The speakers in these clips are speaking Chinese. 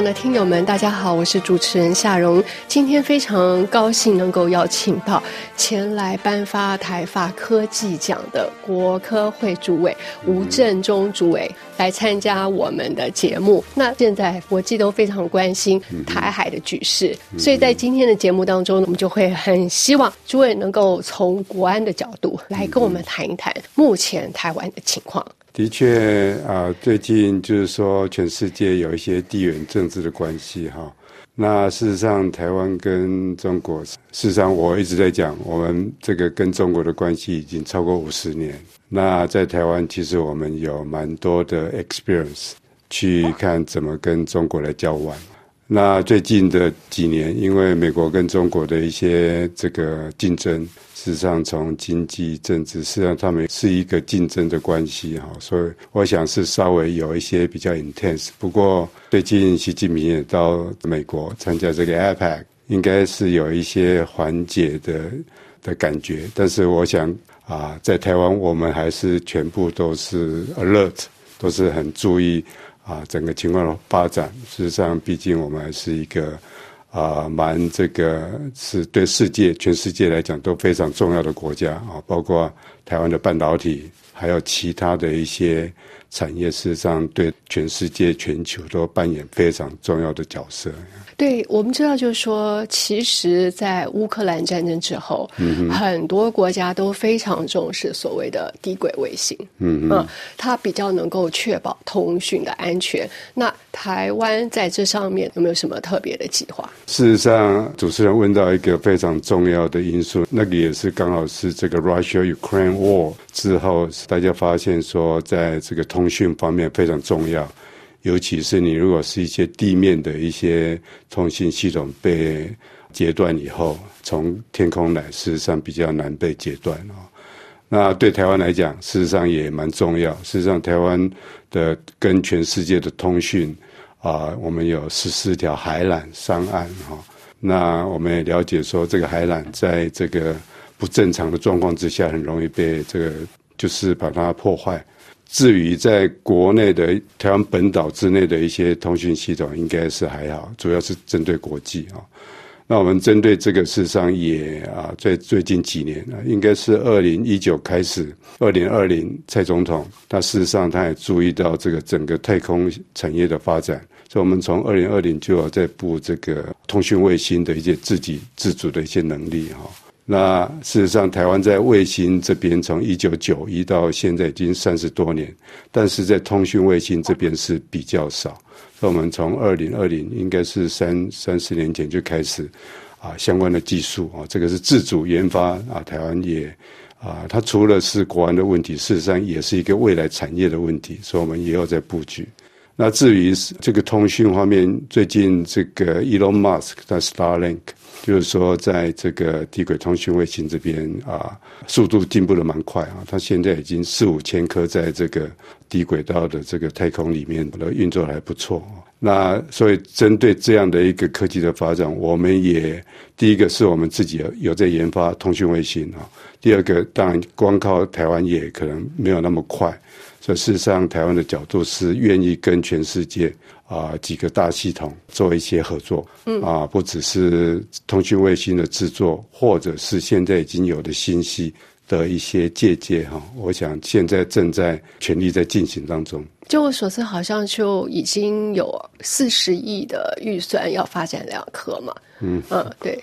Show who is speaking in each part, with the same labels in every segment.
Speaker 1: 广的听友们，大家好，我是主持人夏蓉。今天非常高兴能够邀请到前来颁发台发科技奖的国科会主委吴振中主委来参加我们的节目。那现在国际都非常关心台海的局势，所以在今天的节目当中，我们就会很希望诸位能够从国安的角度来跟我们谈一谈目前台湾的情况。
Speaker 2: 的确啊，最近就是说，全世界有一些地缘政治的关系哈。那事实上，台湾跟中国，事实上我一直在讲，我们这个跟中国的关系已经超过五十年。那在台湾，其实我们有蛮多的 experience 去看怎么跟中国来交往。那最近的几年，因为美国跟中国的一些这个竞争，事实上从经济、政治，实际上他们是一个竞争的关系哈，所以我想是稍微有一些比较 intense。不过最近习近平也到美国参加这个 APEC，应该是有一些缓解的的感觉。但是我想啊，在台湾我们还是全部都是 alert，都是很注意。啊，整个情况的发展，事实上，毕竟我们还是一个啊，蛮这个是对世界、全世界来讲都非常重要的国家啊，包括台湾的半导体，还有其他的一些产业，事实上对全世界、全球都扮演非常重要的角色。
Speaker 1: 对，我们知道，就是说，其实，在乌克兰战争之后，很多国家都非常重视所谓的低轨卫星，嗯嗯，它比较能够确保通讯的安全。那台湾在这上面有没有什么特别的计划？
Speaker 2: 事实上，主持人问到一个非常重要的因素，那个也是刚好是这个 Russia-Ukraine War 之后，大家发现说，在这个通讯方面非常重要。尤其是你如果是一些地面的一些通信系统被截断以后，从天空来，事实上比较难被截断哦。那对台湾来讲，事实上也蛮重要。事实上，台湾的跟全世界的通讯啊，我们有十四条海缆上岸哈。那我们也了解说，这个海缆在这个不正常的状况之下，很容易被这个就是把它破坏。至于在国内的台湾本岛之内的一些通讯系统，应该是还好，主要是针对国际啊。那我们针对这个事实上也啊，在最近几年啊，应该是二零一九开始，二零二零蔡总统，他事实上他也注意到这个整个太空产业的发展，所以我们从二零二零就要在布这个通讯卫星的一些自给自足的一些能力哈。那事实上，台湾在卫星这边从一九九一到现在已经三十多年，但是在通讯卫星这边是比较少。那我们从二零二零应该是三三四年前就开始啊相关的技术啊，这个是自主研发啊，台湾也啊，它除了是国安的问题，事实上也是一个未来产业的问题，所以我们也要在布局。那至于这个通讯方面，最近这个 Elon Musk 的 Starlink。就是说，在这个低轨通讯卫星这边啊，速度进步的蛮快啊。它现在已经四五千颗在这个低轨道的这个太空里面的运作还不错。那所以针对这样的一个科技的发展，我们也第一个是我们自己有在研发通讯卫星啊。第二个，当然光靠台湾也可能没有那么快。所以事实上，台湾的角度是愿意跟全世界。啊，几个大系统做一些合作，嗯，啊，不只是通讯卫星的制作，或者是现在已经有的信息的一些借鉴哈，我想现在正在全力在进行当中。
Speaker 1: 就我所知，好像就已经有四十亿的预算要发展两颗嘛，嗯嗯，对。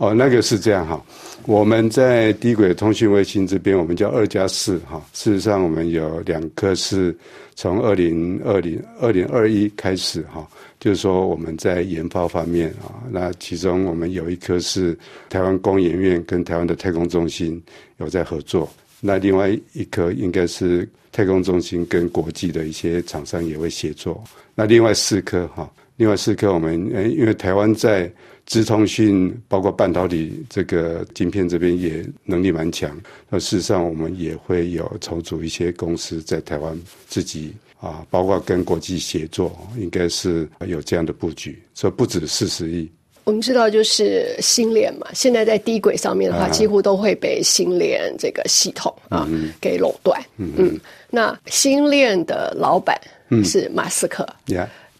Speaker 2: 哦，那个是这样哈，我们在低轨通讯卫星这边，我们叫二加四哈。事实上，我们有两颗是从二零二零二零二一开始哈，就是说我们在研发方面啊，那其中我们有一颗是台湾工研院跟台湾的太空中心有在合作，那另外一颗应该是太空中心跟国际的一些厂商也会协作。那另外四颗哈，另外四颗我们因为台湾在资通讯包括半导体这个晶片这边也能力蛮强，那事实上我们也会有筹组一些公司在台湾自己啊，包括跟国际协作，应该是有这样的布局，所以不止四十亿。
Speaker 1: 我们知道就是星链嘛，现在在低轨上面的话，几乎都会被星链这个系统啊给垄断。嗯，那星链的老板是马斯克。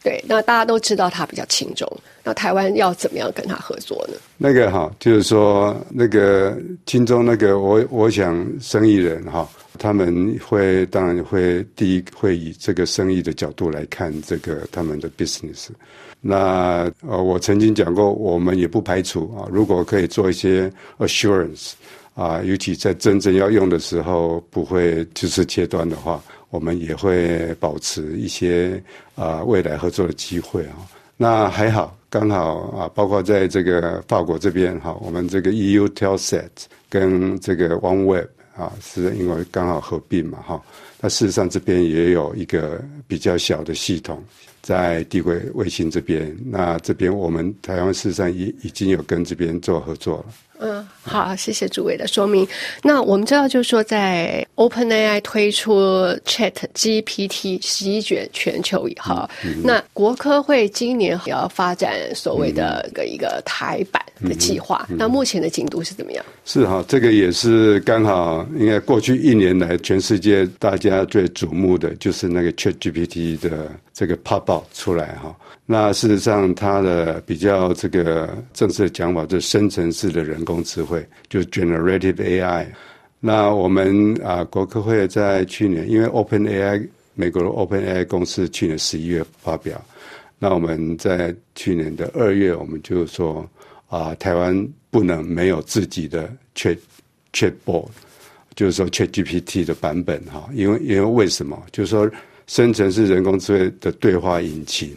Speaker 1: 对，那大家都知道他比较轻重，那台湾要怎么样跟他合作呢？
Speaker 2: 那个哈，就是说那个轻重那个，我我想生意人哈，他们会当然会第一会以这个生意的角度来看这个他们的 business。那呃，我曾经讲过，我们也不排除啊，如果可以做一些 assurance 啊，尤其在真正要用的时候不会就是切断的话，我们也会保持一些啊未来合作的机会啊。那还好，刚好啊，包括在这个法国这边哈，我们这个 EU Telset 跟这个 OneWeb 啊，是因为刚好合并嘛哈。那事实上这边也有一个比较小的系统。在地轨卫星这边，那这边我们台湾事实上已已经有跟这边做合作了。
Speaker 1: 嗯，好，谢谢诸位的说明。那我们知道，就是说，在 OpenAI 推出 Chat GPT 席卷全球以后，那国科会今年也要发展所谓的一个一个台版的计划。那目前的进度是怎么样？
Speaker 2: 是哈，这个也是刚好，应该过去一年来，全世界大家最瞩目的就是那个 Chat GPT 的这个 pop out 出来哈。那事实上，它的比较这个正式的讲法，就是生成式的人工工智慧，就 generative AI。那我们啊，国科会在去年，因为 Open AI 美国的 Open AI 公司去年十一月发表，那我们在去年的二月，我们就说啊，台湾不能没有自己的 Chat Chatbot，就是说 ChatGPT 的版本哈，因为因为为什么？就是说生成式人工智慧的对话引擎。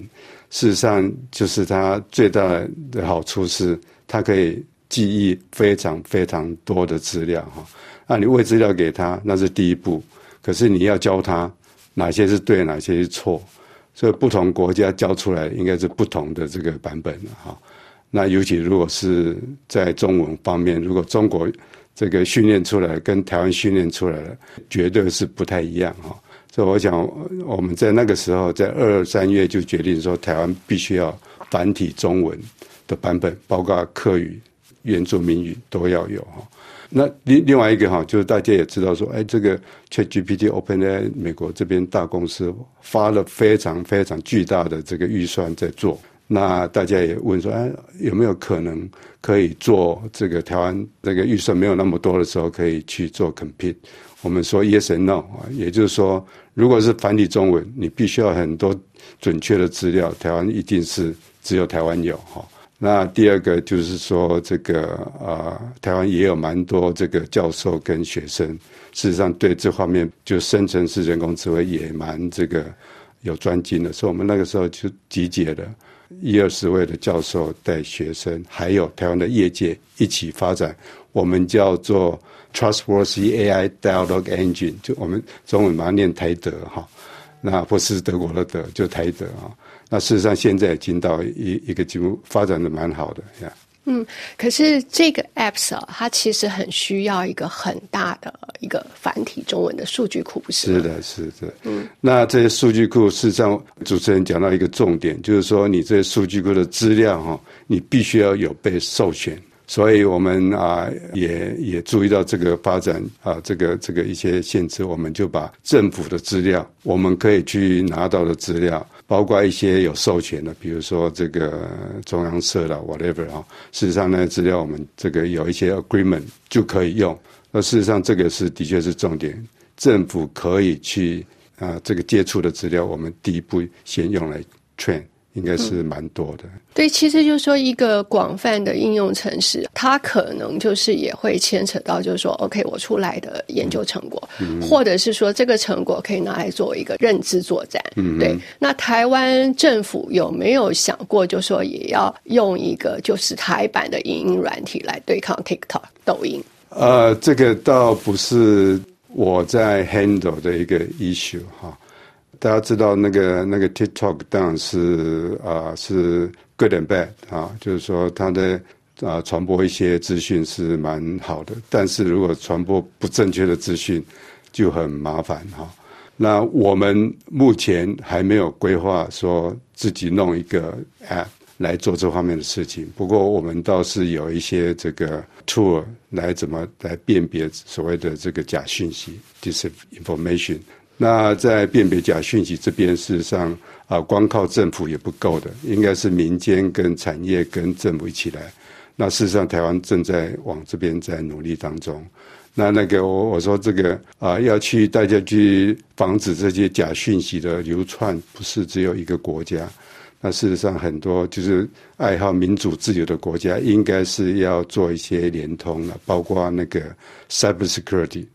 Speaker 2: 事实上，就是它最大的好处是，它可以记忆非常非常多的资料哈。那你喂资料给他，那是第一步。可是你要教他哪些是对，哪些是错。所以不同国家教出来应该是不同的这个版本哈。那尤其如果是在中文方面，如果中国这个训练出来跟台湾训练出来的，绝对是不太一样哈。所以我想，我们在那个时候，在二三月就决定说，台湾必须要繁体中文的版本，包括客语、原住民语都要有哈。那另另外一个哈，就是大家也知道说，哎，这个 ChatGPT OpenAI 美国这边大公司发了非常非常巨大的这个预算在做。那大家也问说，哎，有没有可能可以做这个台湾这个预算没有那么多的时候，可以去做 compete？我们说 yes and no 啊，也就是说，如果是繁体中文，你必须要很多准确的资料，台湾一定是只有台湾有哈。那第二个就是说，这个啊，台湾也有蛮多这个教授跟学生，事实上对这方面就生成式人工智慧也蛮这个有专精的，所以我们那个时候就集结了一二十位的教授带学生，还有台湾的业界一起发展，我们叫做。Trustworthy AI Dialogue Engine，就我们中文把它念台德哈，那不是德国的德，就台德啊。那事实上现在已经到一一个节目发展的蛮好的呀。
Speaker 1: 嗯，可是这个 Apps 啊，它其实很需要一个很大的一个繁体中文的数据库，不是
Speaker 2: 是的，是的。嗯，那这些数据库事实上，主持人讲到一个重点，就是说你这些数据库的资料哈，你必须要有被授权。所以我们啊也也注意到这个发展啊，这个这个一些限制，我们就把政府的资料，我们可以去拿到的资料，包括一些有授权的，比如说这个中央社的 whatever 啊，事实上那些资料我们这个有一些 agreement 就可以用。那事实上这个是的确是重点，政府可以去啊这个接触的资料，我们第一步先用来 train。应该是蛮多的。
Speaker 1: 对，其实就是说一个广泛的应用城市，它可能就是也会牵扯到，就是说，OK，我出来的研究成果，或者是说这个成果可以拿来做一个认知作战。对，那台湾政府有没有想过，就说也要用一个就是台版的影音软体来对抗 TikTok、抖音？
Speaker 2: 呃，这个倒不是我在 handle 的一个 issue 哈。大家知道那个那个 TikTok 当然是啊是 good and bad 啊，就是说它的啊传播一些资讯是蛮好的，但是如果传播不正确的资讯就很麻烦哈。那我们目前还没有规划说自己弄一个 app 来做这方面的事情，不过我们倒是有一些这个 tool 来怎么来辨别所谓的这个假讯息 disinformation。那在辨别假讯息这边，事实上啊，光靠政府也不够的，应该是民间跟产业跟政府一起来。那事实上，台湾正在往这边在努力当中。那那个我我说这个啊，要去大家去防止这些假讯息的流窜，不是只有一个国家。那事实上，很多就是爱好民主自由的国家，应该是要做一些联通了，包括那个 cybersecurity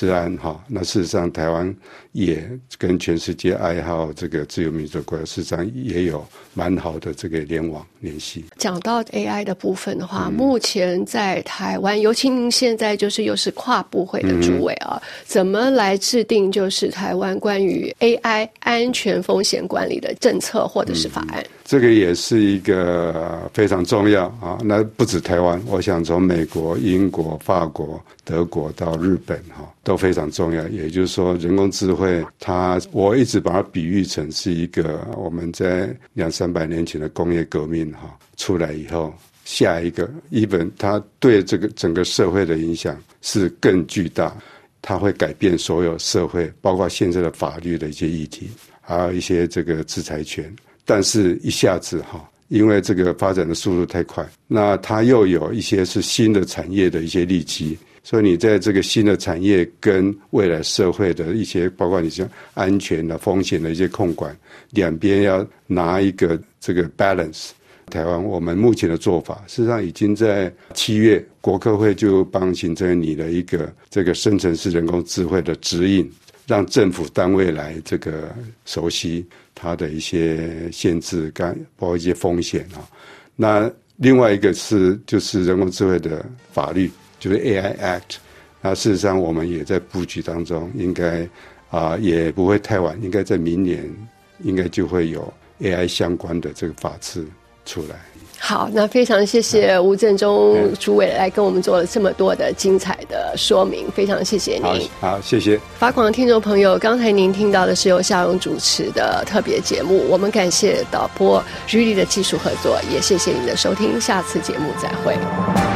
Speaker 2: 自然哈，那事实上台湾也跟全世界爱好这个自由民主国家，事实上也有蛮好的这个联网联系。
Speaker 1: 讲到 AI 的部分的话，目前在台湾，尤其您现在就是又是跨部会的主委啊，怎么来制定就是台湾关于 AI 安全风险管理的政策或者是法案？
Speaker 2: 这个也是一个非常重要啊！那不止台湾，我想从美国、英国、法国、德国到日本哈都非常重要。也就是说，人工智慧它，我一直把它比喻成是一个我们在两三百年前的工业革命哈出来以后，下一个一本它对这个整个社会的影响是更巨大，它会改变所有社会，包括现在的法律的一些议题，还有一些这个制裁权。但是，一下子哈，因为这个发展的速度太快，那它又有一些是新的产业的一些利基，所以你在这个新的产业跟未来社会的一些，包括你像安全的风险的一些控管，两边要拿一个这个 balance。台湾我们目前的做法，事实上已经在七月，国科会就帮行政拟了一个这个生成式人工智慧的指引，让政府单位来这个熟悉。它的一些限制，干包括一些风险啊。那另外一个是就是人工智慧的法律，就是 AI Act。那事实上我们也在布局当中，应该啊也不会太晚，应该在明年应该就会有 AI 相关的这个法制出来。
Speaker 1: 好，那非常谢谢吴振中主委来跟我们做了这么多的精彩的说明，非常谢谢您。
Speaker 2: 好，谢谢。
Speaker 1: 法广的听众朋友，刚才您听到的是由夏荣主持的特别节目，我们感谢导播 Julie 的技术合作，也谢谢您的收听，下次节目再会。